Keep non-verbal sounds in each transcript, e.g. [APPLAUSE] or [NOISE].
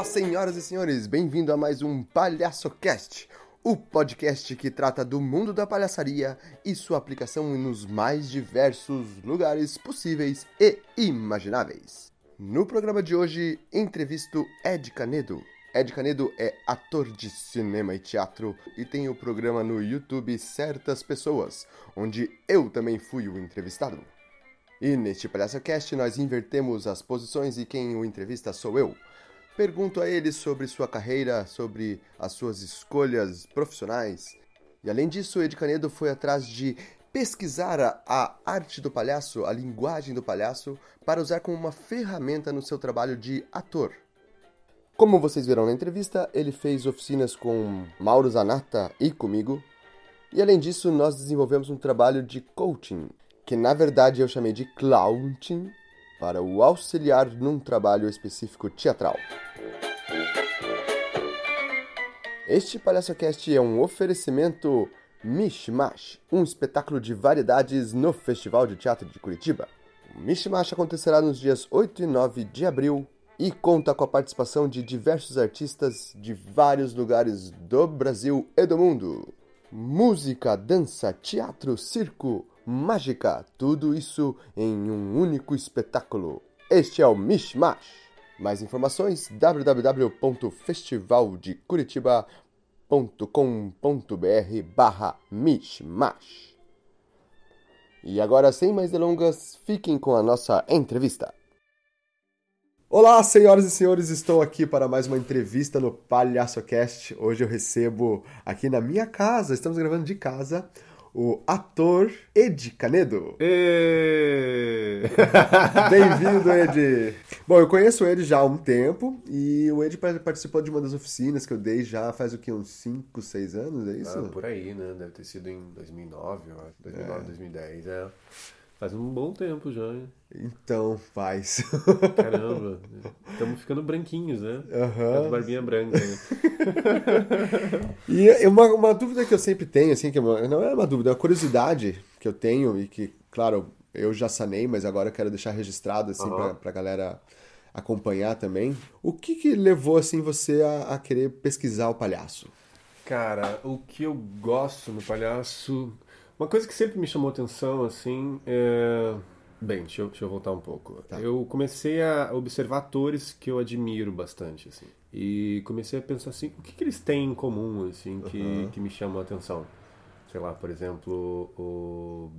Olá, senhoras e senhores, bem-vindo a mais um Palhaço Cast, o podcast que trata do mundo da palhaçaria e sua aplicação nos mais diversos lugares possíveis e imagináveis. No programa de hoje, entrevisto Ed Canedo. Ed Canedo é ator de cinema e teatro e tem o programa no YouTube Certas Pessoas, onde eu também fui o entrevistado. E neste Palhaço Cast nós invertemos as posições e quem o entrevista sou eu. Pergunto a ele sobre sua carreira, sobre as suas escolhas profissionais. E além disso, Ed Canedo foi atrás de pesquisar a, arte do palhaço, a linguagem do palhaço, para usar como uma ferramenta no seu trabalho de ator. Como vocês viram na entrevista, ele fez oficinas com Mauro Zanata e comigo. E além disso, nós desenvolvemos um trabalho de coaching, que na verdade eu chamei de clowning, para o auxiliar num trabalho específico teatral. Este PalhaçoCast é um oferecimento Mishmash, um espetáculo de variedades no Festival de Teatro de Curitiba. O Mishmash acontecerá nos dias 8 e 9 de abril e conta com a participação de diversos artistas de vários lugares do Brasil e do mundo. Música, dança, teatro, circo, mágica, tudo isso em um único espetáculo. Este é o Mishmash. Mais informações www.festivaldecuritiba.com.br barra Mishmash. E agora, sem mais delongas, fiquem com a nossa entrevista. Olá, senhoras e senhores, estou aqui para mais uma entrevista no PalhaçoCast. Hoje eu recebo aqui na minha casa, estamos gravando de casa, o ator Ed Canedo. [LAUGHS] Bem-vindo, Ed! Bom, eu conheço o Ed já há um tempo e o Ed participou de uma das oficinas que eu dei já faz o que, uns 5, 6 anos, é isso? Ah, por aí, né? Deve ter sido em 2009, eu acho. 2009, é. 2010, é. Faz um bom tempo já, hein? Então, faz. Caramba, [LAUGHS] estamos ficando branquinhos, né? Uhum. As barbinha branca. Né? [LAUGHS] e uma, uma dúvida que eu sempre tenho, assim, que não é uma dúvida, é uma curiosidade que eu tenho e que, claro, eu já sanei, mas agora eu quero deixar registrado, assim, uhum. pra, pra galera acompanhar também. O que que levou, assim, você a, a querer pesquisar o palhaço? Cara, o que eu gosto no palhaço uma coisa que sempre me chamou atenção, assim, é... Bem, deixa eu, deixa eu voltar um pouco. Tá. Eu comecei a observar atores que eu admiro bastante, assim. E comecei a pensar assim, o que, que eles têm em comum, assim, que, uhum. que me chamam a atenção. Sei lá, por exemplo, o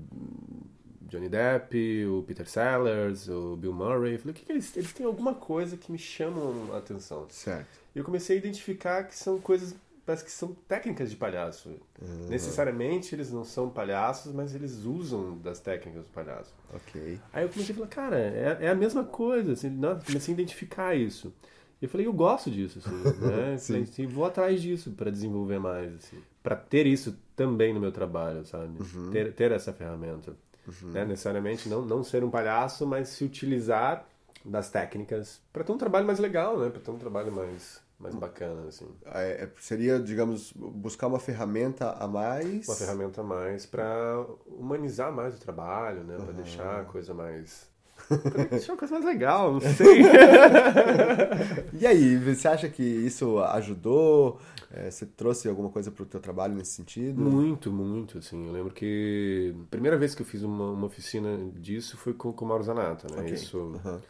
Johnny Depp, o Peter Sellers, o Bill Murray. Eu falei, o que, que eles, eles têm alguma coisa que me chamam a atenção. Certo. E eu comecei a identificar que são coisas parece que são técnicas de palhaço. Uhum. Necessariamente eles não são palhaços, mas eles usam das técnicas do palhaço. Ok. Aí eu comecei a falar, cara, é, é a mesma coisa. Assim, não, comecei a identificar isso. E eu falei, eu gosto disso, assim, [LAUGHS] né? falei, assim, vou atrás disso para desenvolver mais, assim. Para ter isso também no meu trabalho, sabe? Uhum. Ter, ter essa ferramenta. Uhum. Né? Necessariamente não, não ser um palhaço, mas se utilizar das técnicas para ter um trabalho mais legal, né? Para ter um trabalho mais mais bacana, assim. É, é, seria, digamos, buscar uma ferramenta a mais. Uma ferramenta a mais para humanizar mais o trabalho, né? Para uhum. deixar a coisa mais. [LAUGHS] Pra deixar uma coisa mais legal, não [LAUGHS] sei. [LAUGHS] e aí, você acha que isso ajudou? É, você trouxe alguma coisa para o teu trabalho nesse sentido? Muito, muito, assim. Eu lembro que a primeira vez que eu fiz uma, uma oficina disso foi com, com o Mauro Zanata, né? Okay. Isso... Uhum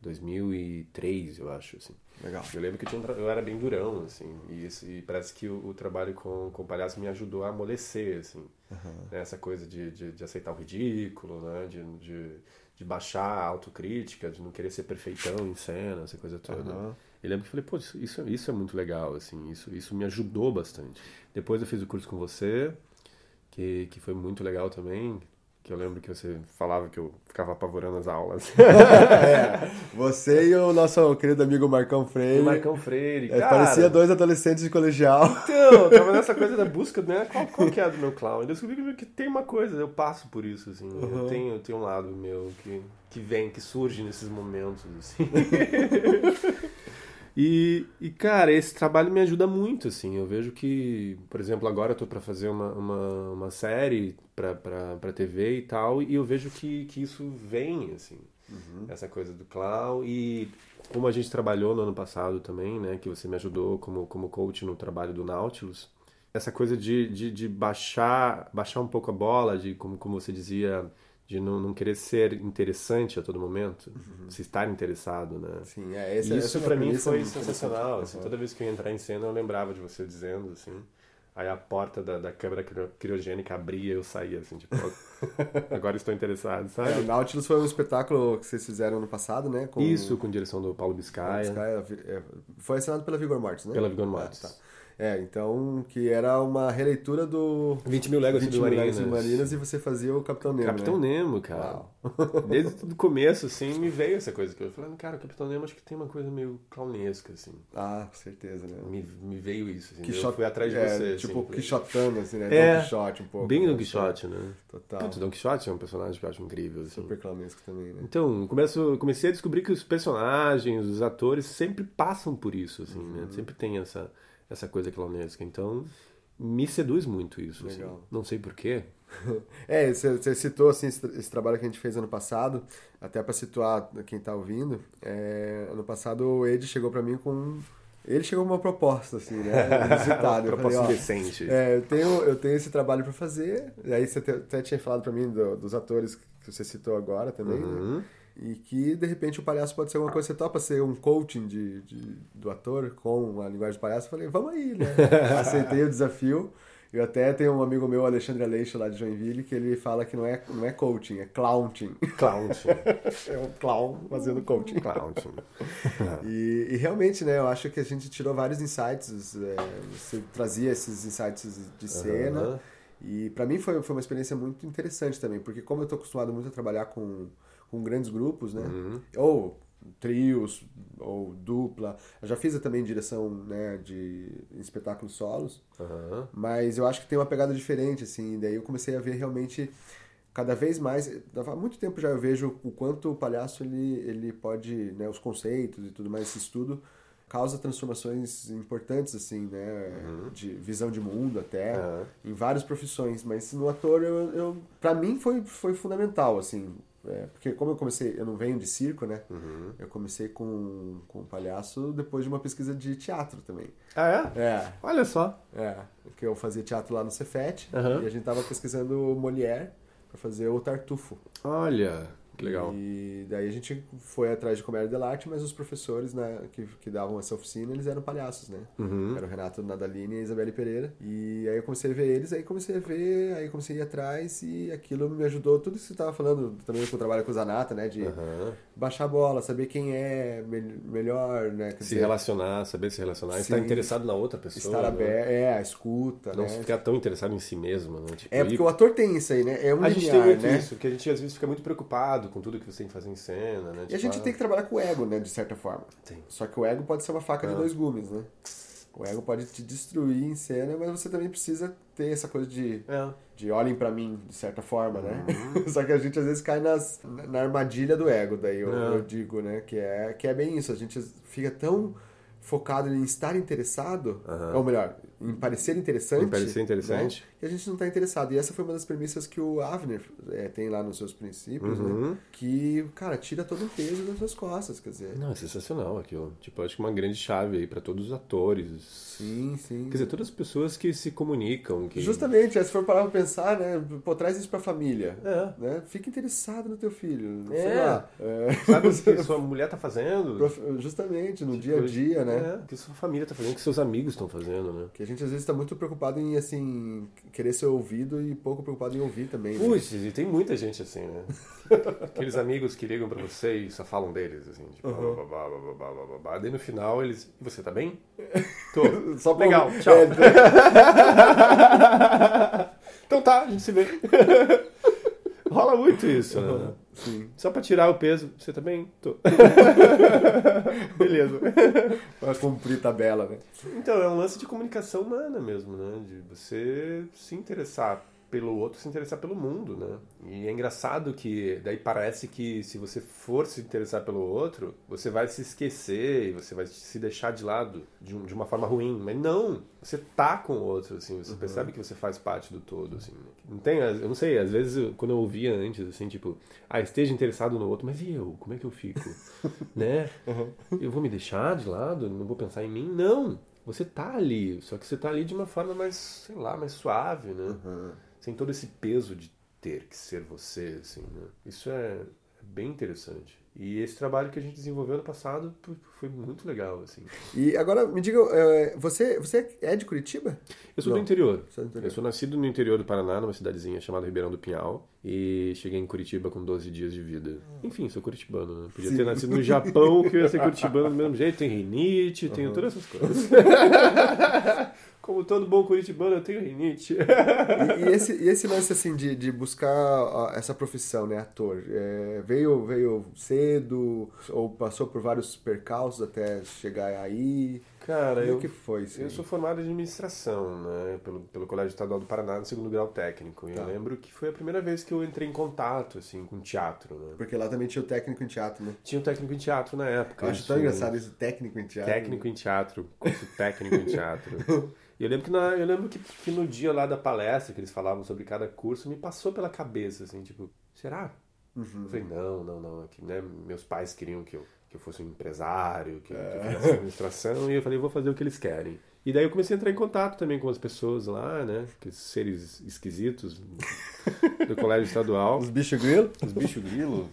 2003, eu acho, assim. Legal. Eu lembro que eu, um eu era bem durão, assim, e, isso, e parece que o, o, trabalho com, com o palhaço me ajudou a amolecer, assim. Uhum. Né? Essa coisa de, de, de, aceitar o ridículo, né? De, de, de, baixar a autocrítica, de não querer ser perfeitão em cena, essa coisa toda. Uhum. Eu lembro que falei, pô, isso, isso, isso é muito legal, assim, isso, isso me ajudou bastante. Depois eu fiz o curso com você, que, que foi muito legal também, que eu lembro que você falava que eu ficava apavorando as aulas. [LAUGHS] é, você e o nosso querido amigo Marcão Freire. O Marcão Freire, é, cara. Parecia dois adolescentes de colegial. Então, tava nessa coisa da busca, né? Qual, qual que é do meu clown? Eu descobri que tem uma coisa, eu passo por isso, assim. Uhum. Eu, tenho, eu tenho um lado meu que, que vem, que surge nesses momentos, assim. [LAUGHS] E, e, cara, esse trabalho me ajuda muito, assim. Eu vejo que, por exemplo, agora eu tô para fazer uma, uma, uma série pra, pra, pra TV e tal, e eu vejo que, que isso vem, assim. Uhum. Essa coisa do clown. E como a gente trabalhou no ano passado também, né? Que você me ajudou como, como coach no trabalho do Nautilus. Essa coisa de, de, de baixar, baixar um pouco a bola, de como, como você dizia, de não, não querer ser interessante a todo momento, uhum. se estar interessado, né? Sim, é, esse, Isso para mim foi sensacional. Assim, toda vez que eu ia entrar em cena, eu lembrava de você dizendo assim. Aí a porta da, da câmera criogênica abria e eu saía, assim, tipo, [LAUGHS] agora estou interessado, sabe? É, o Nautilus foi um espetáculo que vocês fizeram no passado, né? Com... Isso, com direção do Paulo Biscaia. Paulo Biscaia é, foi assinado pela Vigor Mortis, né? Pela Vigor Mortis. Ah, tá. É, então, que era uma releitura do... 20 mil léguas submarinas. submarinas e você fazia o Capitão Nemo, Capitão né? Nemo, cara. [LAUGHS] Desde o começo, assim, me veio essa coisa. que Eu falei, cara, o Capitão Nemo acho que tem uma coisa meio clownesca, assim. Ah, certeza, né? Me, me veio isso, assim. Quixote, eu fui atrás de é, você, Tipo, assim, Quixotando, assim, né? É, Don Quixote um pouco. Bem né? Don Quixote, né? Total. Putz, Don Quixote é um personagem que eu acho incrível, assim. Super clownesco também, né? Então, começo, comecei a descobrir que os personagens, os atores, sempre passam por isso, assim, né? uhum. né? Sempre tem essa, essa coisa clownesca. Então me seduz muito isso. Assim. Não sei porquê. [LAUGHS] é, você, citou assim, esse, trabalho que a gente fez ano passado, até para situar quem está ouvindo. É, ano passado o Ed chegou para mim com. Ele chegou com uma proposta, assim, né? [LAUGHS] Uma proposta falei, decente. É, eu tenho, eu tenho esse trabalho para fazer. E aí você até tinha falado para mim do, dos atores que você citou agora também, né? uhum. né? E que, de repente, o palhaço pode ser alguma coisa. Você topa ser um coaching de, de do ator com a linguagem do palhaço? Eu falei, vamos aí, né? [LAUGHS] Aceitei o desafio. Eu até tenho um amigo meu, Alexandre Aleixo, lá de Joinville, que ele fala que não é, não é coaching, é clownting. Clownting. [LAUGHS] é um clown fazendo coaching. Clownting. [LAUGHS] e, e, realmente, né, eu acho que a gente tirou vários insights, é, você trazia esses insights de cena. Uhum. E para mim foi, foi uma experiência muito interessante também, porque como eu estou acostumado muito a trabalhar com com grandes grupos, né? Uhum. Ou trios, ou dupla. Eu já fiz também direção né, de espetáculos solos, uhum. mas eu acho que tem uma pegada diferente, assim. Daí eu comecei a ver realmente cada vez mais. Há muito tempo já eu vejo o quanto o palhaço ele, ele pode, né, os conceitos e tudo mais, esse estudo causa transformações importantes assim né uhum. de visão de mundo até uhum. em várias profissões mas no ator eu, eu para mim foi foi fundamental assim é, porque como eu comecei, eu não venho de circo, né? Uhum. Eu comecei com, com palhaço depois de uma pesquisa de teatro também. Ah, é? É. Olha só. É, porque eu fazia teatro lá no Cefet uhum. e a gente tava pesquisando Molière para fazer o Tartufo. Olha, que legal. E daí a gente foi atrás de comédia dell'arte, mas os professores né, que, que davam essa oficina, eles eram palhaços, né? Uhum. Era o Renato Nadalini e a Isabelle Pereira. E aí eu comecei a ver eles, aí comecei a ver, aí comecei a ir atrás e aquilo me ajudou. Tudo isso que você estava falando também com o trabalho com o Zanata, né? De uhum. Baixar a bola, saber quem é me melhor, né? Quer se dizer, relacionar, saber se relacionar, estar interessado na outra pessoa. Estar né? aberto, é, a escuta, Não né? ficar tão interessado em si mesmo, né? Tipo, é, porque o ator tem isso aí, né? É um a linear, gente tem muito né? isso, que a gente às vezes fica muito preocupado com tudo que você tem que fazer em cena, né? E a gente tipo, tem que trabalhar com o ego, né? De certa forma. Tem. Só que o ego pode ser uma faca ah. de dois gumes, né? O ego pode te destruir em cena, mas você também precisa ter essa coisa de, é. de olhem para mim, de certa forma, né? Uhum. [LAUGHS] Só que a gente às vezes cai nas, na armadilha do ego, daí eu, é. eu, digo, né? Que é, que é bem isso, a gente fica tão focado em estar interessado, uhum. ou melhor, em parecer interessante. Em parecer interessante. Né? E a gente não está interessado. E essa foi uma das premissas que o Avner é, tem lá nos seus princípios, né? uhum. né? Que, cara, tira todo o peso das suas costas, quer dizer. Não, é sensacional aquilo. Tipo, acho que uma grande chave aí para todos os atores. Sim, sim. Quer dizer, todas as pessoas que se comunicam. Que... Justamente, se for parar pra pensar, né? Pô, traz isso pra família. É. Né? Fica interessado no teu filho. É. Sei lá. É. Sabe o que [LAUGHS] sua mulher tá fazendo? Justamente, no tipo, dia a dia, né? É, o que sua família tá fazendo, o que seus amigos estão fazendo, né? Que gente às vezes está muito preocupado em, assim, querer ser ouvido e pouco preocupado em ouvir também. Né? Ui, e tem muita gente assim, né? [LAUGHS] Aqueles amigos que ligam para você e só falam deles, assim, tipo, uhum. babá, babá, babá, babá. Daí no final eles, e você tá bem? [LAUGHS] Tô. Só Legal, tchau. É, [LAUGHS] então tá, a gente se vê. Rola muito isso, né? Sim. Só pra tirar o peso. Você também? Tô. [LAUGHS] Beleza. pra cumprir tabela, né? Então, é um lance de comunicação humana mesmo, né? De você se interessar pelo outro se interessar pelo mundo, né? E é engraçado que daí parece que se você for se interessar pelo outro, você vai se esquecer e você vai se deixar de lado de, um, de uma forma ruim. Mas não, você tá com o outro, assim, você uhum. percebe que você faz parte do todo, assim. Não tem, eu não sei, às vezes quando eu ouvia antes, assim, tipo, ah, esteja interessado no outro, mas e eu? Como é que eu fico? [LAUGHS] né? Uhum. Eu vou me deixar de lado? Não vou pensar em mim? Não! Você tá ali, só que você tá ali de uma forma mais, sei lá, mais suave, né? Uhum. Sem todo esse peso de ter que ser você, assim, né? Isso é bem interessante. E esse trabalho que a gente desenvolveu no passado foi muito legal, assim. E agora, me diga, é, você, você é de Curitiba? Eu sou, do interior. do interior. Eu sou nascido no interior do Paraná, numa cidadezinha chamada Ribeirão do Pinhal. E cheguei em Curitiba com 12 dias de vida. Enfim, sou curitibano, né? Podia Sim. ter nascido no Japão, que eu ia ser [LAUGHS] curitibano do mesmo jeito. Tem rinite, uhum. tenho todas essas coisas. [LAUGHS] Como todo bom curitibano, eu tenho rinite. e, e, esse, e esse lance, assim, de, de buscar essa profissão, né, ator, é, veio, veio cedo ou passou por vários percalços até chegar aí? Cara, é eu, que foi Eu sou formado em administração, né, pelo, pelo Colégio Estadual do Paraná, no segundo grau técnico. E tá. eu lembro que foi a primeira vez que eu entrei em contato, assim, com teatro, né? Porque lá também tinha o técnico em teatro, né? Tinha o técnico em teatro na época. Eu acho tão engraçado isso, técnico em teatro. Técnico em teatro, curso técnico em teatro. [LAUGHS] E eu lembro, que, na, eu lembro que, que, no dia lá da palestra, que eles falavam sobre cada curso, me passou pela cabeça, assim, tipo, será? Uhum. Eu falei, não, não, não. Aqui, né, meus pais queriam que eu, que eu fosse um empresário, que, é. que eu fizesse administração, e eu falei, vou fazer o que eles querem. E daí eu comecei a entrar em contato também com as pessoas lá, né? Aqueles seres esquisitos do [LAUGHS] colégio estadual. Os bichos grilo? Os bichos grilo.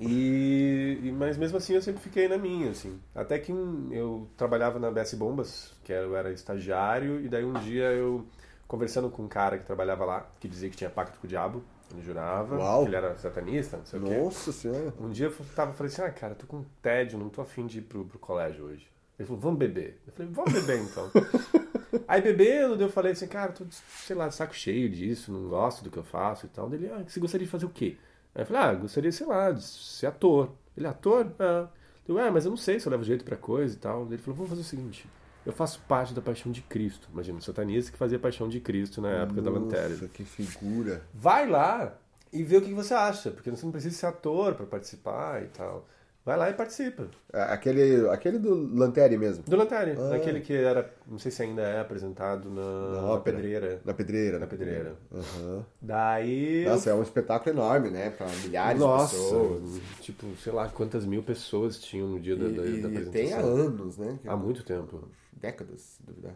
E, mas mesmo assim eu sempre fiquei na minha, assim. Até que eu trabalhava na BS Bombas, que eu era estagiário, e daí um dia eu, conversando com um cara que trabalhava lá, que dizia que tinha pacto com o diabo, ele jurava, Uau. que ele era satanista, não sei Nossa o quê. Nossa senhora. Um dia eu tava, falei assim, ah, cara, tô com tédio, não tô afim de ir pro, pro colégio hoje. Ele falou, vamos beber. Eu falei, vamos beber então. [LAUGHS] Aí bebendo, eu falei assim, cara, tô, sei lá, de saco cheio disso, não gosto do que eu faço e tal. Ele, ah, você gostaria de fazer o quê? Aí eu falei, ah, gostaria, sei lá, de ser ator. Ele, ator? Ah. Eu, é, mas eu não sei se eu levo jeito pra coisa e tal. Ele falou, vamos fazer o seguinte, eu faço parte da Paixão de Cristo. Imagina, o satanista que fazia Paixão de Cristo na época Nossa, da Lanterna. Nossa, que figura. Vai lá e vê o que você acha, porque você não precisa ser ator para participar e tal. Vai lá e participa. Aquele, aquele do Lanteri mesmo? Do Lanteri. Ah. Aquele que era, não sei se ainda é apresentado na, na, na Pedreira. Na Pedreira. Na Pedreira. Uhum. Daí... Nossa, é um espetáculo enorme, né? Pra milhares Nossa, de pessoas. Tipo, sei lá quantas mil pessoas tinham no dia da, da, da apresentação. E tem há anos, né? Há muito tempo décadas, se duvidar.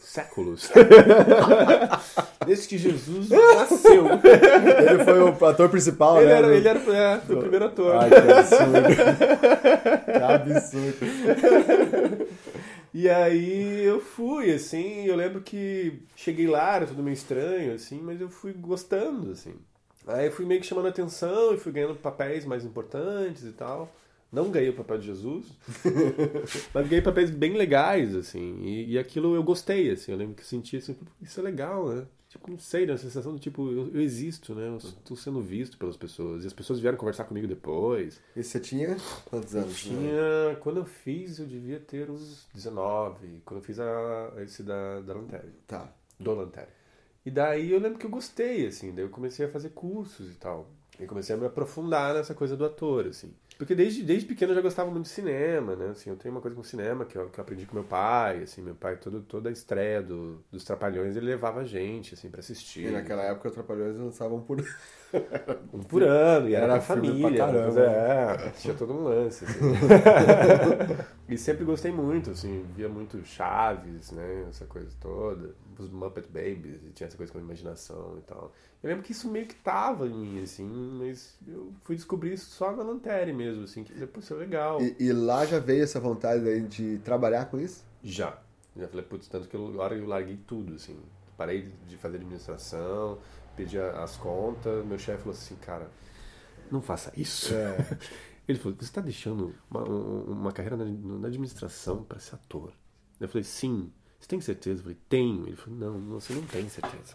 Séculos. [LAUGHS] Desde que Jesus nasceu. Ele foi o ator principal, ele né? Era, ele era é, foi o primeiro ator. Ai, que absurdo. que absurdo. [LAUGHS] E aí eu fui, assim, eu lembro que cheguei lá, era tudo meio estranho, assim, mas eu fui gostando, assim. Aí eu fui meio que chamando atenção e fui ganhando papéis mais importantes e tal. Não ganhei o papel de Jesus, [LAUGHS] mas ganhei papéis bem legais, assim. E, e, aquilo eu gostei, assim. Eu lembro que senti assim, isso é legal, né? Tipo, não sei, né? A sensação do tipo, eu, eu existo, né? Eu estou sendo visto pelas pessoas. E as pessoas vieram conversar comigo depois. E você tinha quantos anos? Eu tinha. Né? Quando eu fiz, eu devia ter uns 19. Quando eu fiz a, esse da, da Lanterna. Tá. Do Lanterna. E daí eu lembro que eu gostei, assim. Daí eu comecei a fazer cursos e tal. E comecei a me aprofundar nessa coisa do ator, assim. Porque desde, desde pequeno eu já gostava muito de cinema, né? Assim, eu tenho uma coisa com cinema que eu, que eu aprendi com meu pai, assim, meu pai, todo, toda a estreia do, dos Trapalhões, ele levava a gente, assim, pra assistir. E naquela época os Trapalhões lançavam por... um [LAUGHS] por ano, e era, era pra família. É, [LAUGHS] tinha todo um lance, assim. [LAUGHS] e sempre gostei muito, assim, via muito Chaves, né? Essa coisa toda os Muppet Babies, e tinha essa coisa com a imaginação e tal. Eu lembro que isso meio que tava em mim, assim, mas eu fui descobrir isso só na Lanterna mesmo, assim, que depois é legal. E, e, lá já veio essa vontade de trabalhar com isso? Já. Já falei, putz, tanto que agora eu larguei tudo, assim. Parei de fazer administração, pedi as contas, meu chefe falou assim, cara, não faça isso. É. [LAUGHS] Ele falou, você está deixando uma, uma carreira na, na administração para ser ator. Eu falei, sim. Você tem certeza? Eu falei, tenho. Ele falou, não, você não tem certeza.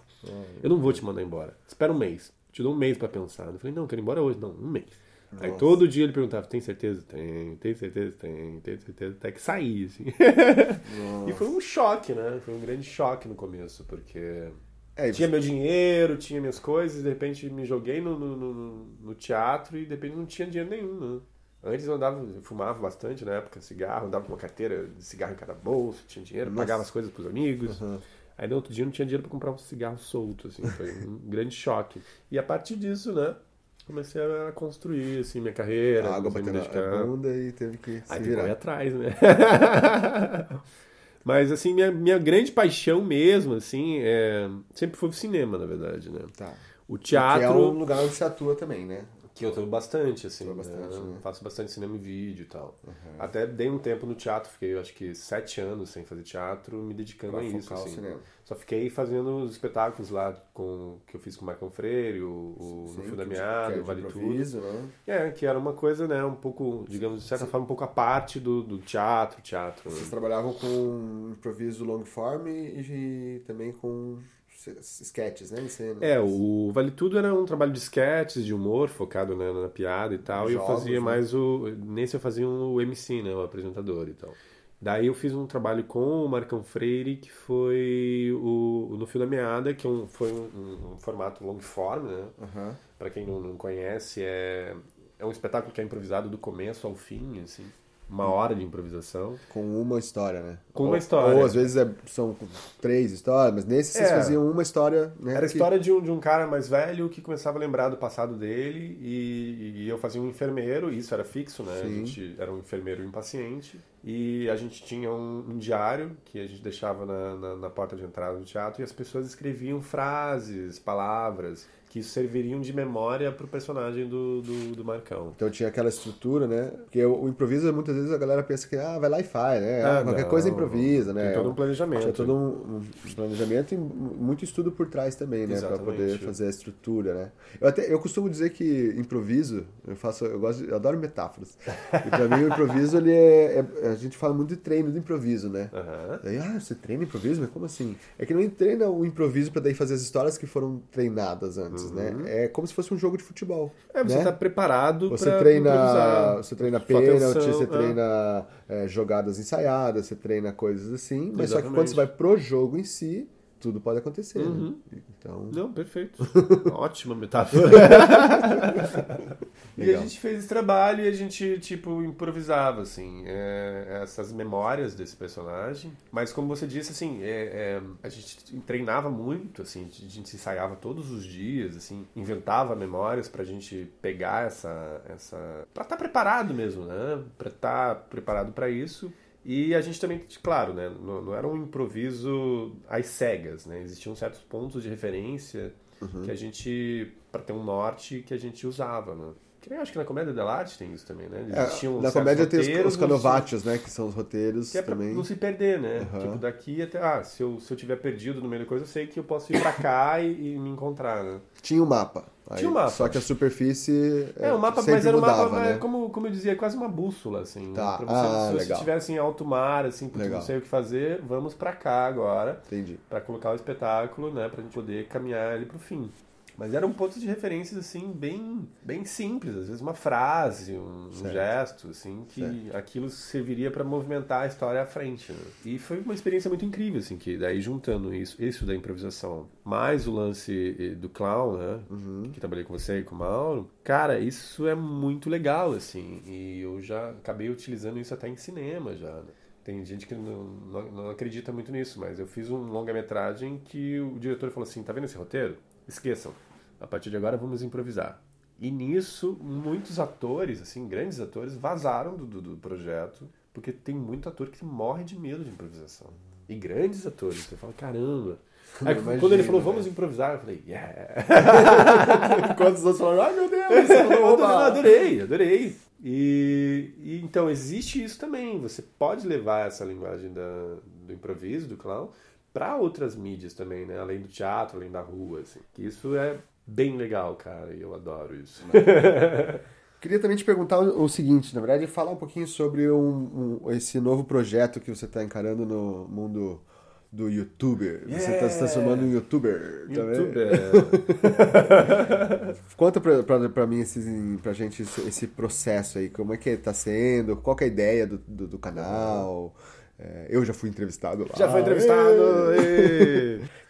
Eu não vou te mandar embora. Espera um mês. Te dou um mês para pensar. Eu falei, não, quero ir embora hoje. Não, um mês. Nossa. Aí todo dia ele perguntava, tem certeza? Tem, tem certeza? Tem, tem certeza? Até que sair, assim. [LAUGHS] e foi um choque, né? Foi um grande choque no começo, porque É, tinha meu dinheiro, tinha minhas coisas, de repente me joguei no, no, no, no teatro e de repente não tinha dinheiro nenhum. Né? Antes eu andava, eu fumava bastante na época, cigarro, andava com uma carteira de cigarro em cada bolso, tinha dinheiro, Nossa. pagava as coisas pros amigos. Uhum. Aí no outro dia não tinha dinheiro para comprar um cigarro solto, assim, foi um [LAUGHS] grande choque. E a partir disso, né, comecei a construir, assim, minha carreira. A água batendo a bunda e teve que se Aí virar. Aí atrás, né? [LAUGHS] Mas, assim, minha, minha grande paixão mesmo, assim, é... sempre foi o cinema, na verdade, né? Tá. O teatro... Que é um lugar onde você atua também, né? Que eu tô bastante, assim. Né? Bastante, né? Faço bastante cinema e vídeo e tal. Uhum. Até dei um tempo no teatro, fiquei acho que sete anos sem fazer teatro, me dedicando pra a isso. Assim. Só fiquei fazendo os espetáculos lá com, que eu fiz com o Marcão Freire, o, Sim, No Fio da Meada, é o Vale Tudo. Né? É, que era uma coisa, né, um pouco, digamos, de certa Sim. forma, um pouco a parte do, do teatro, teatro. Vocês né? trabalhavam com improviso long form e também com sketches, né? Cenas. É, o Vale Tudo era um trabalho de sketches, de humor, focado né, na piada e tal. Jogos, e eu fazia né? mais o. Nesse eu fazia o MC, né? O apresentador e tal. Daí eu fiz um trabalho com o Marcão Freire, que foi o, No Fio da Meada, que é um, foi um, um, formato long form, né? Uhum. Para quem não, não conhece, é, é um espetáculo que é improvisado do começo ao fim, assim uma hora de improvisação. Com uma história, né? Com uma história. Ou, às vezes é, são três histórias, mas nesse vocês é. faziam uma história. Né, Era a história de um, de um cara mais velho que começava a lembrar do passado dele e, e eu fazia um enfermeiro, isso era fixo, né? Sim. A gente era um enfermeiro impaciente e a gente tinha um, um diário que a gente deixava na, na, na porta de entrada do teatro e as pessoas escreviam frases, palavras que serviriam de memória pro personagem do, do, do, Marcão. Então tinha aquela estrutura, né? Porque o, o, improviso, muitas vezes a galera pensa que ah, vai lá e faz, né? Ah, qualquer não, coisa improvisa, né? Tem todo um planejamento. Tinha todo um, um planejamento e muito estudo por trás também, né? Para poder fazer a estrutura, né? Eu, até, eu costumo dizer que improviso, eu faço, eu gosto, eu adoro metáforas. E para mim o improviso, ele é, é, a gente fala muito de treino de improviso, né? Uhum. Daí, ah, você treina improviso? Mas como assim? É que não treina o improviso para daí fazer as histórias que foram treinadas antes né? Uhum. É como se fosse um jogo de futebol. É, você está né? preparado você treina Você treina pênalti, você é. treina é, jogadas ensaiadas, você treina coisas assim, mas Exatamente. só que quando você vai pro jogo em si, tudo pode acontecer. Né? Uhum. Né? Então... Não, perfeito. [LAUGHS] Ótima metáfora. [LAUGHS] e a gente fez esse trabalho e a gente, tipo, improvisava, assim, é, essas memórias desse personagem. Mas, como você disse, assim, é, é, a gente treinava muito, assim, a gente ensaiava todos os dias, assim, inventava memórias pra gente pegar essa... essa... pra estar tá preparado mesmo, né? Pra estar tá preparado para isso. E a gente também, claro, né, não, não, era um improviso às cegas, né? Existiam certos pontos de referência uhum. que a gente, para ter um norte, que a gente usava, né? Eu acho que na comédia dell'arte tem isso também, né? É, Existiam é, na comédia tem os, os canovatios, né? Que são os roteiros que é também. não se perder, né? Uhum. Tipo, daqui até... Ah, se eu, se eu tiver perdido no meio da coisa, eu sei que eu posso ir pra cá e, e me encontrar, né? Tinha um mapa. Aí, Tinha um mapa. Só que a superfície. É, o mapa, mas era um mudava, mapa, né? como, como eu dizia, quase uma bússola, assim. Tá. Pra você, ah, se legal. você estivesse em alto mar, assim, porque não sei o que fazer, vamos para cá agora. Entendi. Para colocar o espetáculo, né? Pra gente poder caminhar ele pro fim. Mas eram pontos de referências, assim, bem, bem simples. Às vezes uma frase, um, um gesto, assim, que certo. aquilo serviria para movimentar a história à frente. Né? E foi uma experiência muito incrível, assim, que daí juntando isso, isso da improvisação, mais o lance eh, do clown, né? Uhum. Que trabalhei com você e com o Mauro. Cara, isso é muito legal, assim. E eu já acabei utilizando isso até em cinema já, né? Tem gente que não, não, não, acredita muito nisso, mas eu fiz um longa-metragem que o diretor falou assim: tá vendo esse roteiro? Esqueçam. A partir de agora vamos improvisar. E nisso, muitos atores, assim, grandes atores, vazaram do, do, do projeto, porque tem muito ator que morre de medo de improvisação. E grandes atores, você fala, caramba. [LAUGHS] Aí, Imagina, quando ele falou, vamos né? improvisar, eu falei, yeah! [LAUGHS] Quantos outros falaram, ai meu Deus, [LAUGHS] eu adorei, adorei. E, e, então existe isso também. Você pode levar essa linguagem da, do improviso, do clown, para outras mídias também, né? Além do teatro, além da rua, assim. Que isso é bem legal, cara, e eu adoro isso. [LAUGHS] Queria também te perguntar o seguinte, na verdade, falar um pouquinho sobre um, um, esse novo projeto que você está encarando no mundo do youtuber. Yeah. Você está se transformando em youtuber. Youtuber. [LAUGHS] Conta pra, pra, pra mim, esse, pra gente, esse, esse, processo aí. Como é que está sendo? Qual é a ideia do, do, do canal? É, eu já fui entrevistado lá. Já foi entrevistado!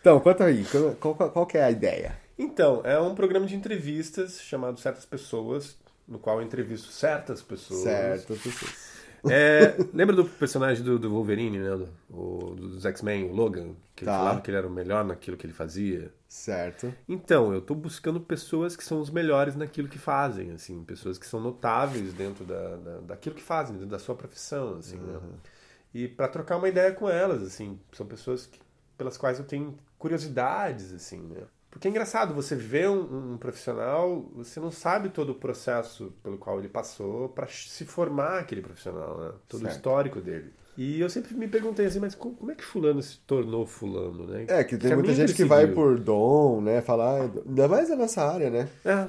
então, conta aí, qual, qual, qual é a ideia? Então, é um programa de entrevistas chamado Certas Pessoas, no qual eu entrevisto certas pessoas. Certas pessoas. É, lembra do personagem do, do Wolverine, né? O, dos X-Men, o Logan? Que tá. ele falava que ele era o melhor naquilo que ele fazia. Certo. Então, eu tô buscando pessoas que são os melhores naquilo que fazem, assim. Pessoas que são notáveis dentro da, da daquilo que fazem, dentro da sua profissão, assim, uhum. né? E para trocar uma ideia com elas, assim. São pessoas que, pelas quais eu tenho curiosidades, assim, né? Porque é engraçado, você vê um, um, profissional, você não sabe todo o processo pelo qual ele passou para se formar aquele profissional, né? todo certo. o histórico dele. E eu sempre me perguntei assim, mas como é que fulano se tornou fulano, né? É, que tem que muita gente que vai por dom, né? Falar, ainda mais na nossa área, né? É.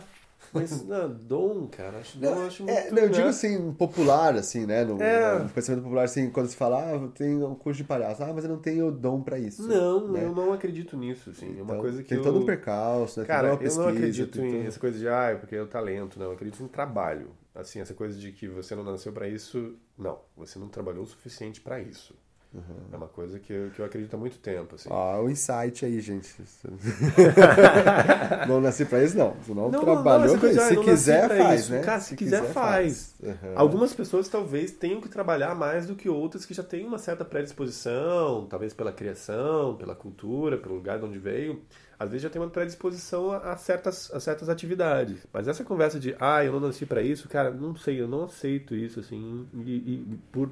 Mas, não, dom, cara, acho, não, acho é, muito... Não, eu digo né? assim, popular, assim, né? No, é. no, pensamento popular, assim, quando se fala, ah, tem um curso de palhaço, ah, mas eu não tenho dom pra isso. Não, né? eu não acredito nisso, assim, então, é uma então, coisa que Tem eu... todo um percalço, né? Cara, eu pesquisa, não acredito em essa coisa de, ah, é porque é o talento, não, eu acredito em trabalho. Assim, essa coisa de que você não nasceu para isso, não, você não trabalhou o suficiente para isso. Uhum. É uma coisa que eu, que eu acredito há muito tempo. Assim. Ó, o insight aí, gente. [LAUGHS] não nasci pra isso, não. Você não, não trabalhou não, isso. Se quiser, faz, isso. né? Cara, se, se quiser, quiser, faz. faz. Uhum. Algumas pessoas talvez tenham que trabalhar mais do que outras que já têm uma certa predisposição, talvez pela criação, pela cultura, pelo lugar de onde veio. Às vezes já tem uma predisposição a, certas, a certas atividades. Mas essa conversa de, ah, eu não nasci para isso, cara, não sei, eu não aceito isso, assim, e, e por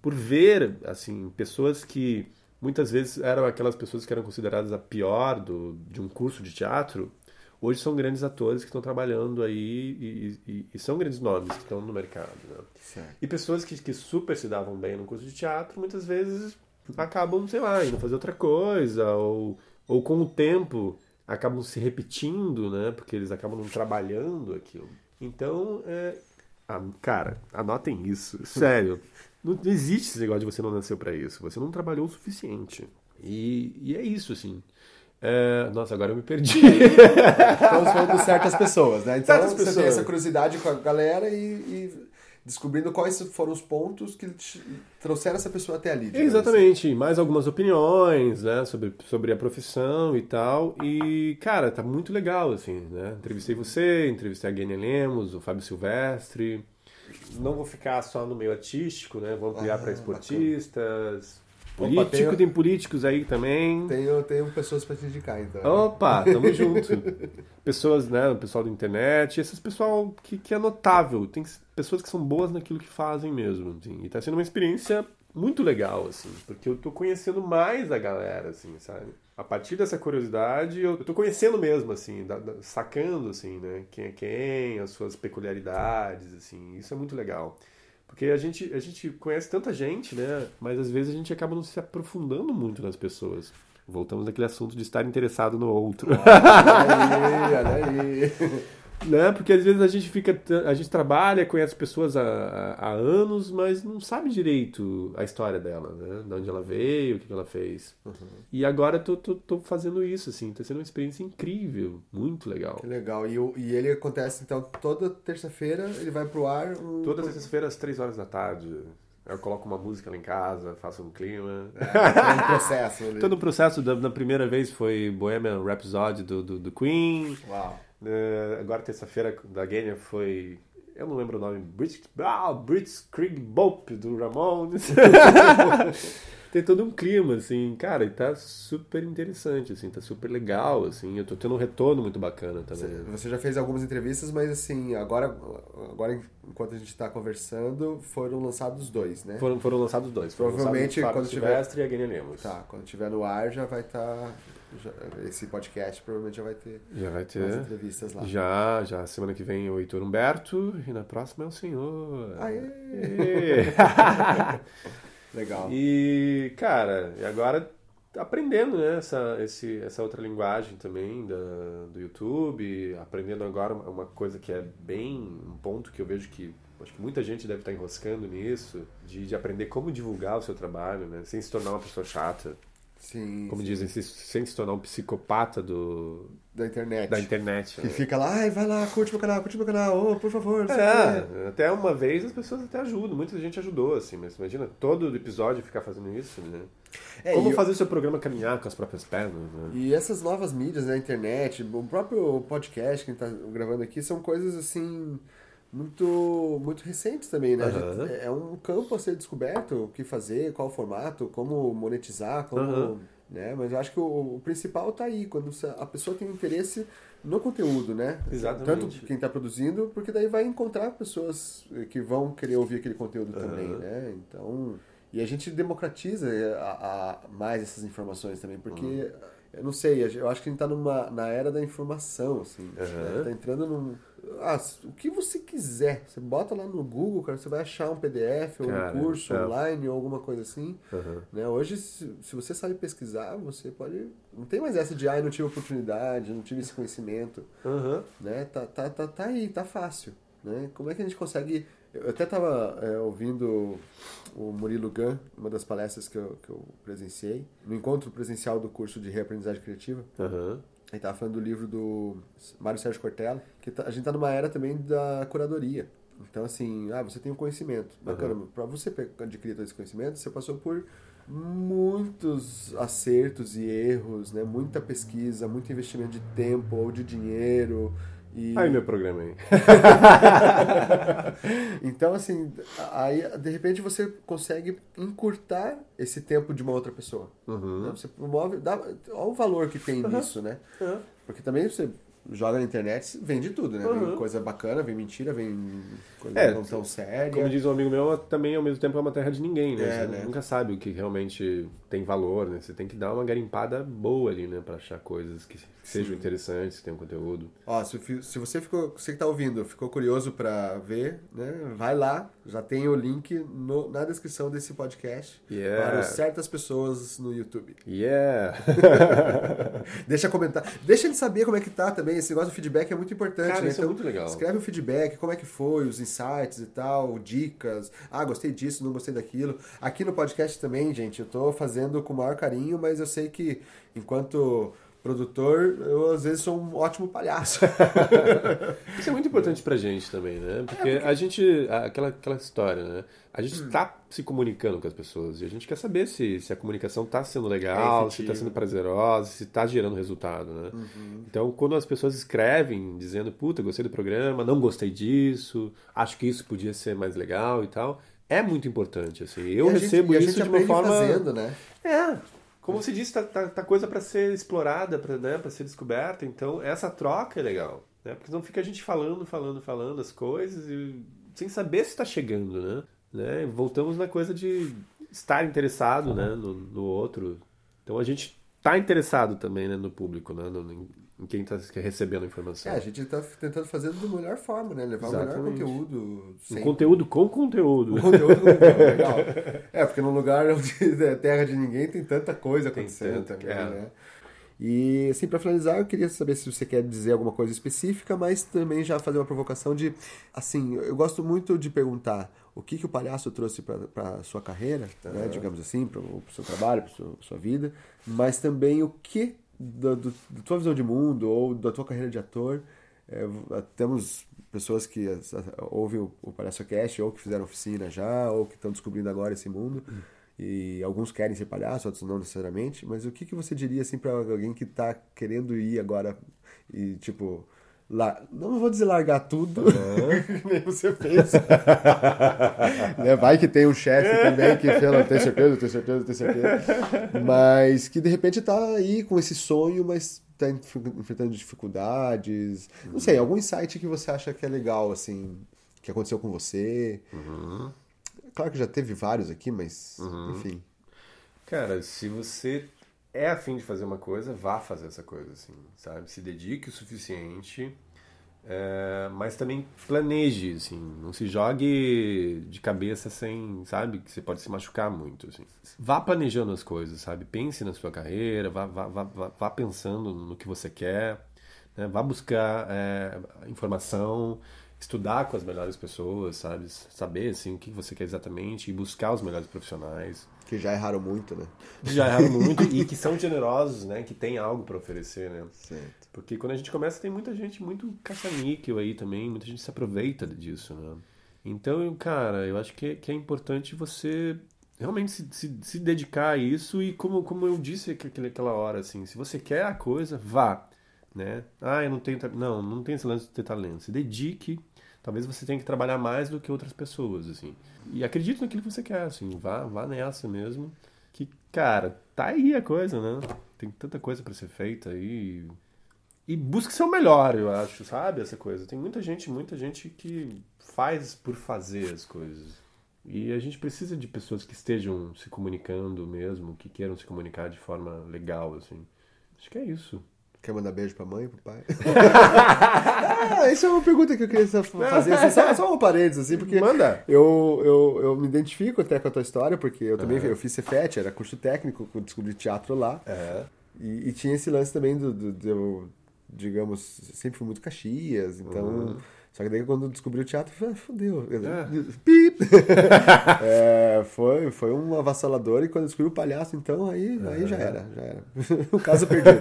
por ver assim pessoas que muitas vezes eram aquelas pessoas que eram consideradas a pior do, de um curso de teatro, hoje são grandes atores que estão trabalhando aí e, e, e são grandes nomes que estão no mercado. Né? E pessoas que, que super se davam bem no curso de teatro, muitas vezes acabam, sei lá, indo fazer outra coisa, ou, ou com o tempo acabam se repetindo, né? Porque eles acabam não trabalhando aquilo. Então, é, cara, anotem isso, [LAUGHS] sério. Não, existe esse negócio de você não nasceu para isso. Você não trabalhou o suficiente. E, e é isso, assim. É... Nossa, agora eu me perdi. Estamos falando de certas pessoas, né? Então certas você pessoas. tem essa curiosidade com a galera e, e descobrindo quais foram os pontos que trouxeram essa pessoa até ali. Exatamente. Assim. Mais algumas opiniões, né? Sobre, sobre a profissão e tal. E, cara, tá muito legal, assim, né? Entrevistei você, entrevistei a Gênia Lemos, o Fábio Silvestre não vou ficar só no meio artístico, né? Vou ampliar ah, para esportistas. Político, Opa, tenho, tem políticos aí também. Tenho, tenho pessoas para te indicar, então. Opa, tamo [LAUGHS] junto. Pessoas, né? O pessoal da internet, esses pessoal que, que é notável. Tem pessoas que são boas naquilo que fazem mesmo. Assim, e tá sendo uma experiência muito legal, assim, porque eu tô conhecendo mais a galera, assim, sabe? A partir dessa curiosidade, eu tô conhecendo mesmo, assim, da, da, sacando, assim, né? Quem é quem, as suas peculiaridades, assim, isso é muito legal. Porque a gente, a gente conhece tanta gente, né? Mas às vezes a gente acaba não se aprofundando muito nas pessoas. Voltamos naquele assunto de estar interessado no outro. Olha aí, olha aí. Né? Porque às vezes a gente fica, a gente trabalha, conhece pessoas há, há anos, mas não sabe direito a história dela, né? De onde ela veio, o que ela fez. Uhum. E agora tô, tô, tô, fazendo isso, assim, tá sendo uma experiência incrível, muito legal. Que legal. E, e ele acontece, então, toda terça-feira, ele vai pro ar? Um... Toda terça-feira, às três horas da tarde. Eu coloco uma música lá em casa, faço um clima. É, um processo. Ali. [LAUGHS] Todo o processo da, da, primeira vez foi Bohemian Rhapsody do, do, do Queen. Uau. Uh, agora, terça-feira, da Gênia foi. Eu não lembro o nome. British, ah, British Krieg Bop do Ramones. [LAUGHS] Tem todo um clima, assim, cara, e tá super interessante, assim, tá super legal, assim. Eu tô tendo um retorno muito bacana também. Você já fez algumas entrevistas, mas assim, agora, agora enquanto a gente tá conversando, foram lançados dois, né? Foram, foram lançados dois. Provavelmente quando tiver. e a Gênia Lemos. Tá, quando tiver no ar já vai estar. Tá esse podcast provavelmente já vai ter, já vai ter entrevistas lá. Já, já. Semana que vem é o Heitor Humberto e na próxima é o senhor. Aê! Aê. [LAUGHS] Legal. E, cara, e agora aprendendo né, essa, esse, essa outra linguagem também da, do YouTube, aprendendo agora uma coisa que é bem um ponto que eu vejo que acho que muita gente deve estar enroscando nisso, de, de aprender como divulgar o seu trabalho, né, sem se tornar uma pessoa chata. Sim. Como sim. dizem, se, sem se tornar um psicopata do, Da internet. da internet. Que né? fica lá, ai, vai lá, curte meu canal, curte meu canal, oh, por favor. não sei o quê." É, até uma vez as pessoas até ajudam, muita gente ajudou, assim, mas imagina todo episódio ficar fazendo isso, né? É, Como fazer o seu programa caminhar com as próprias pernas, né? E essas novas mídias, né, internet, o próprio podcast que a gente tá gravando aqui, são coisas assim muito muito recentes também, né? Aham. gente- É um campo a ser descoberto, o que fazer, qual formato, como monetizar, como, Aham. né? Mas eu acho que o, o principal tá aí, quando a pessoa tem interesse no conteúdo, né? Exatamente. Tanto quem está produzindo, porque daí vai encontrar pessoas que vão querer ouvir aquele conteúdo também, Aham. né? Então, e a gente democratiza a, a- mais essas informações também, porque eu não sei, eu acho que a gente está numa na era da informação, assim, Aham. né? tá entrando num ah, o que você quiser, você bota lá no Google, cara, você vai achar um PDF ou Cara, um curso é. online ou alguma coisa assim. Aham. Né? Hoje, se, se você sabe pesquisar, você pode. Não tem mais essa de, ah, não tive oportunidade, não tive esse conhecimento Aham. né? Tá, tá, tá, tá aí, tá fácil, né? Como é que a gente consegue... Eu até estava ouvindo o Murilo Gun, uma das palestras que eu, que eu presenciei, no encontro presencial do curso de reaprendizagem criativa. Ele estava falando do livro do Mário Sérgio Cortella, que tá- a gente está numa era também da curadoria. Então, assim, ah, você tem um conhecimento. Bacana, para você adquirir todo esse conhecimento, você passou por muitos acertos e erros, né? Muita pesquisa, muito investimento de tempo ou de dinheiro. E... Aí meu programa aí. [LAUGHS] então, assim, aí de repente você consegue encurtar esse tempo de uma outra pessoa. Uhum. né? Você promove. Dá, olha o valor que tem nisso, né? Aham. Porque também você joga na internet, vem de tudo, né? Vem Uhum. coisa bacana, vem mentira, vem coisa É, não tão séria. Como diz um amigo meu, também ao mesmo tempo é uma terra de ninguém, né? É, Você né? nunca sabe o que realmente tem valor, né? Você tem que dar uma garimpada boa ali, né? Pra achar coisas que sejam interessantes, que tenham conteúdo. Ó, se, se você ficou, você que tá ouvindo, ficou curioso pra ver, né? Vai lá, já tem o link no- na descrição desse podcast Yeah. para certas pessoas no YouTube. Yeah! [LAUGHS] Deixa comentar, deixa ele saber como é que tá também. Esse negócio do feedback é muito importante, Cara, né? isso é muito legal. Escreve o feedback, como é que foi, os insights e tal, dicas. Ah, gostei disso, não gostei daquilo. Aqui no podcast também, gente, eu tô fazendo com o maior carinho, mas eu sei que enquanto produtor, eu às vezes sou um ótimo palhaço. [LAUGHS] Isso é muito importante pra gente também, né? Porque, a gente. Aquela, aquela história, né? A gente Hum. tá se comunicando com as pessoas e a gente quer saber se, se a comunicação tá sendo legal, É se tá efetiva. sendo prazerosa, se tá gerando resultado, né? Uhum. Então, quando as pessoas escrevem dizendo, puta, gostei do programa, não gostei disso, acho que isso podia ser mais legal e tal, é muito importante, assim. Eu E gente- recebo e a isso gente de uma forma. fazendo, né? É. Como você disse, tá, tá, tá coisa para ser explorada, para né, ser descoberta. Então, essa troca é legal. Né? Porque não fica a gente falando, falando, falando as coisas e sem saber se está chegando, né? né? Voltamos na coisa de estar interessado né, no, no outro. Então, a gente tá interessado também né, no público, né? No, em, em quem está recebendo a informação. É, a gente tá tentando fazer da melhor forma, né? Levar o melhor Exatamente. conteúdo. Um sempre. conteúdo com conteúdo. O conteúdo com conteúdo, [LAUGHS] legal. É, porque num lugar onde [LAUGHS] é terra de ninguém tem tanta coisa Tem acontecendo tanto, também, é. né? E assim, pra finalizar, eu queria saber se você quer dizer alguma coisa específica, mas também já fazer uma provocação de, assim, eu gosto muito de perguntar o que, que o palhaço trouxe pra sua carreira, né, digamos assim, pro, pro seu trabalho, pra sua, sua vida, mas também o que da, do, da tua visão de mundo ou da tua carreira de ator. É, temos pessoas que as- as- ouvem o, Palhaço Cast ou que fizeram oficina já, ou que estão descobrindo agora esse mundo. E alguns querem ser palhaço, outros não necessariamente. Mas o que, que você diria assim para alguém que tá querendo ir agora e tipo, lá, não vou dizer largar tudo, que [LAUGHS] nem você fez. [LAUGHS] né? Vai que tem um chefe também que fala, tem certeza, tem certeza, tem certeza. Mas que de repente tá aí com esse sonho, mas tá enf- enfrentando dificuldades. Não sei, algum insight que você acha que é legal, assim, que aconteceu com você. Claro que já teve vários aqui, mas enfim. Cara, se você é afim de fazer uma coisa, vá fazer essa coisa, assim, sabe? Se dedique o suficiente, é, mas também planeje, assim, não se jogue de cabeça sem, sabe? Que você pode se machucar muito, assim. Vá planejando as coisas, sabe? Pense na sua carreira, vá, vá, vá, vá, pensando no que você quer, né? vá buscar é, informação, estudar com as melhores pessoas, sabe? Saber, assim, o que você quer exatamente e buscar os melhores profissionais. Que já erraram muito, né? Já erraram muito e que são generosos, né? Que tem algo para oferecer, né? Certo. Porque quando a gente começa, tem muita gente muito caça-níquel aí também, muita gente se aproveita disso, né? Então, cara, eu acho que é, que é importante você realmente se, se, se, dedicar a isso e como, como eu disse aquela hora, assim, se você quer a coisa, vá, né? Ah, eu não tenho... Não, não tem esse lance de ter talento. Se dedique, talvez você tenha que trabalhar mais do que outras pessoas, assim. E acredite naquilo que você quer, assim, vá, vá nessa mesmo. Que, cara, tá aí a coisa, né? Tem tanta coisa para ser feita aí. E busque ser o melhor, eu acho, sabe? Essa coisa. Tem muita gente, muita gente que faz por fazer as coisas. E a gente precisa de pessoas que estejam se comunicando mesmo, que queiram se comunicar de forma legal, assim. Acho que é isso. Quer mandar beijo pra mãe, pro pai? ah, [LAUGHS] isso é uma pergunta que eu queria fazer, assim, só, só um parênteses, assim, porque Manda. Eu, eu, eu me identifico até com a tua história, porque eu também uhum. eu fiz Cefet, era curso técnico, descobri teatro lá. Uhum. E, e, tinha esse lance também do, do, do, digamos, sempre fui muito Caxias, então... Uhum só que daí quando eu descobri o teatro, eu falei, ah, fodeu. É. [LAUGHS] É, foi, foi um avassalador e quando eu descobri o palhaço, então aí, aí já era, já era. [LAUGHS] o caso perdido.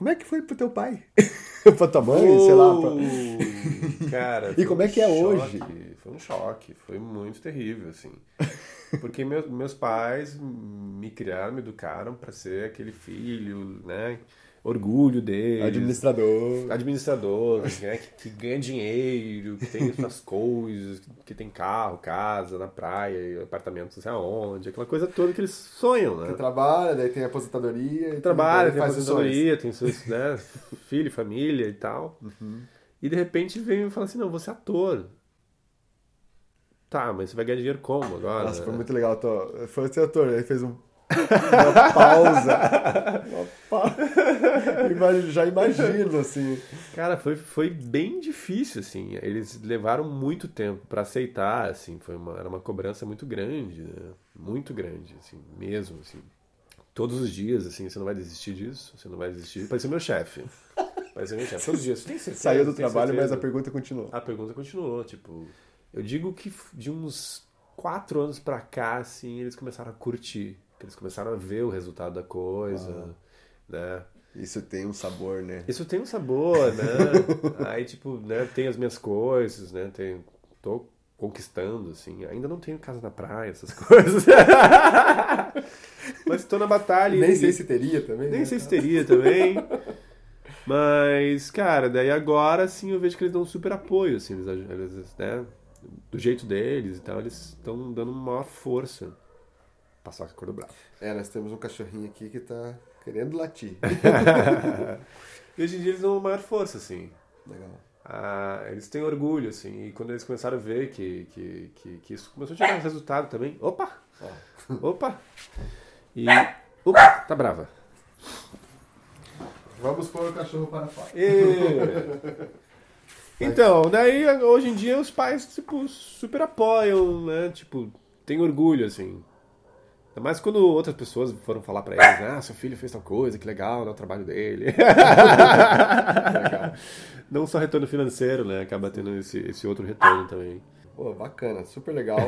Como é que foi pro teu pai? [LAUGHS] pra tua mãe, oh, sei lá. Pra... Cara, [LAUGHS] e como um é que é choque, hoje? Foi um choque, foi muito terrível, assim. Porque meus, meus pais me criaram, me educaram para ser aquele filho, né? Orgulho dele. Administrador. Administrador, né? que, que, ganha dinheiro, que tem suas [LAUGHS] coisas, que tem carro, casa na praia, apartamento não sei aonde, aquela coisa toda que eles sonham, né? Que trabalha, daí tem aposentadoria. Que trabalha, tem aposentadoria, tem seus né, filho, família e tal. Uhum. E de repente vem e fala assim, não, você é ator. Tá, mas você vai ganhar dinheiro como agora? Nossa, foi muito legal. Tô... Foi ser ator, ele fez um uma pausa. [LAUGHS] Uma pausa. Já imagino, assim. Cara, foi, foi bem difícil, assim. Eles levaram muito tempo para aceitar, assim. Foi uma, era uma cobrança muito grande, né? Muito grande, assim, mesmo, assim. Todos os dias, assim, você não vai desistir disso, você não vai desistir. Parece meu chefe. Parece meu chefe. Todos os dias. Tem certeza, [LAUGHS] Saiu do trabalho, certeza. mas a pergunta continuou. A pergunta continuou, tipo... Eu digo que de uns quatro anos pra cá, assim, eles começaram a curtir que eles começaram a ver o resultado da coisa, né? Isso tem um sabor, né? Isso tem um sabor, né? [LAUGHS] Aí, tipo, né, tem as minhas coisas, né? Tem, tô conquistando, assim. Ainda não tenho casa na praia, essas [LAUGHS] coisas. Mas estou na batalha. Nem sei se teria também. Nem né? sei se teria também. Mas, cara, daí agora, assim, eu vejo que eles dão um super apoio, assim. Eles, eles né? Do jeito deles e tal, eles estão dando uma maior força Paçoca cor do bravo. É, nós temos um cachorrinho aqui que tá querendo latir. [LAUGHS] e hoje em dia eles dão uma maior força, assim. Legal. Ah, eles têm orgulho, assim, e quando eles começaram a ver que, que, que, que isso começou a gerar resultado também. Opa! Opa! E. Opa! Tá brava. Vamos pôr o cachorro para fora. E... [LAUGHS] Então, daí hoje em dia os pais, tipo, super apoiam, né? Tipo, tem orgulho, assim. Mas quando outras pessoas foram falar para eles, ah, seu filho fez tal coisa, que legal, né, o trabalho dele. [LAUGHS] Não só retorno financeiro, né? Acaba tendo esse, esse outro retorno também. Pô, bacana, super legal.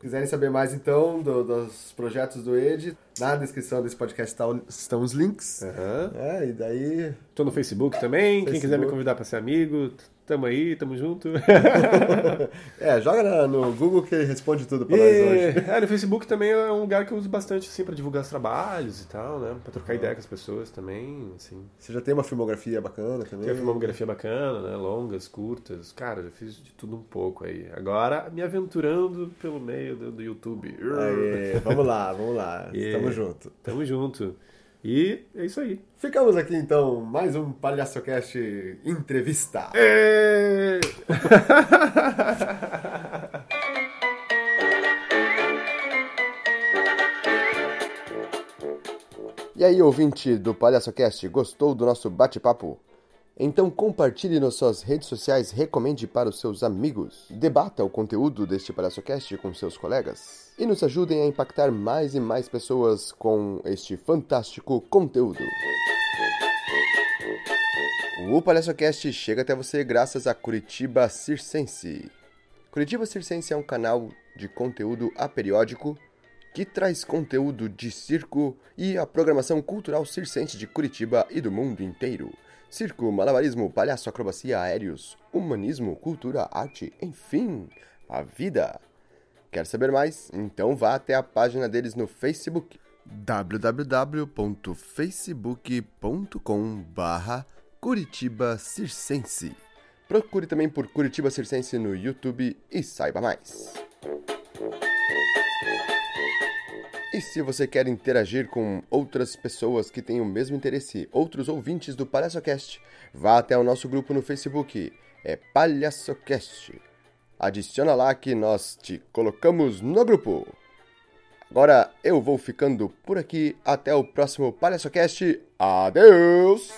Quiserem saber mais então do, dos projetos do Ed, na descrição desse podcast tá, estão os links. Uhum. É, e daí. Tô no Facebook também. Facebook. Quem quiser me convidar para ser amigo, Tamo aí, tamo junto. [LAUGHS] é, joga no Google que responde tudo pra e... nós hoje. É, no Facebook também é um lugar que eu uso bastante, assim, pra divulgar os trabalhos e tal, né? Pra trocar ideia com as pessoas também, assim. Você já tem uma filmografia bacana também? Tem uma filmografia bacana, né? Longas, curtas. Cara, já fiz de tudo um pouco aí. Agora, me aventurando pelo meio do, do YouTube. Aê, vamos lá, vamos lá. [LAUGHS] E... Tamo junto. Tamo junto. E é isso aí. Ficamos aqui então, mais um PalhaçoCast entrevista. É... [LAUGHS] e aí, ouvinte do PalhaçoCast, gostou do nosso bate-papo? Então compartilhe nas suas redes sociais, recomende para os seus amigos, debata o conteúdo deste PalhaçoCast com seus colegas e nos ajudem a impactar mais e mais pessoas com este fantástico conteúdo. O PalhaçoCast chega até você graças a Curitiba Circense. Curitiba Circense é um canal de conteúdo aperiódico que traz conteúdo de circo e a programação cultural circense de Curitiba e do mundo inteiro. Circo, malabarismo, palhaço, acrobacia, aéreos, humanismo, cultura, arte, enfim, a vida. Quer saber mais? Então vá até a página deles no Facebook www.facebook.com barra Curitiba Circense. Procure também por Curitiba Circense no YouTube e saiba mais. E se você quer interagir com outras pessoas que têm o mesmo interesse, outros ouvintes do PalhaçoCast, vá até o nosso grupo no Facebook, é PalhaçoCast. Adiciona lá que nós te colocamos no grupo. Agora eu vou ficando por aqui. Até o próximo PalhaçoCast. Adeus!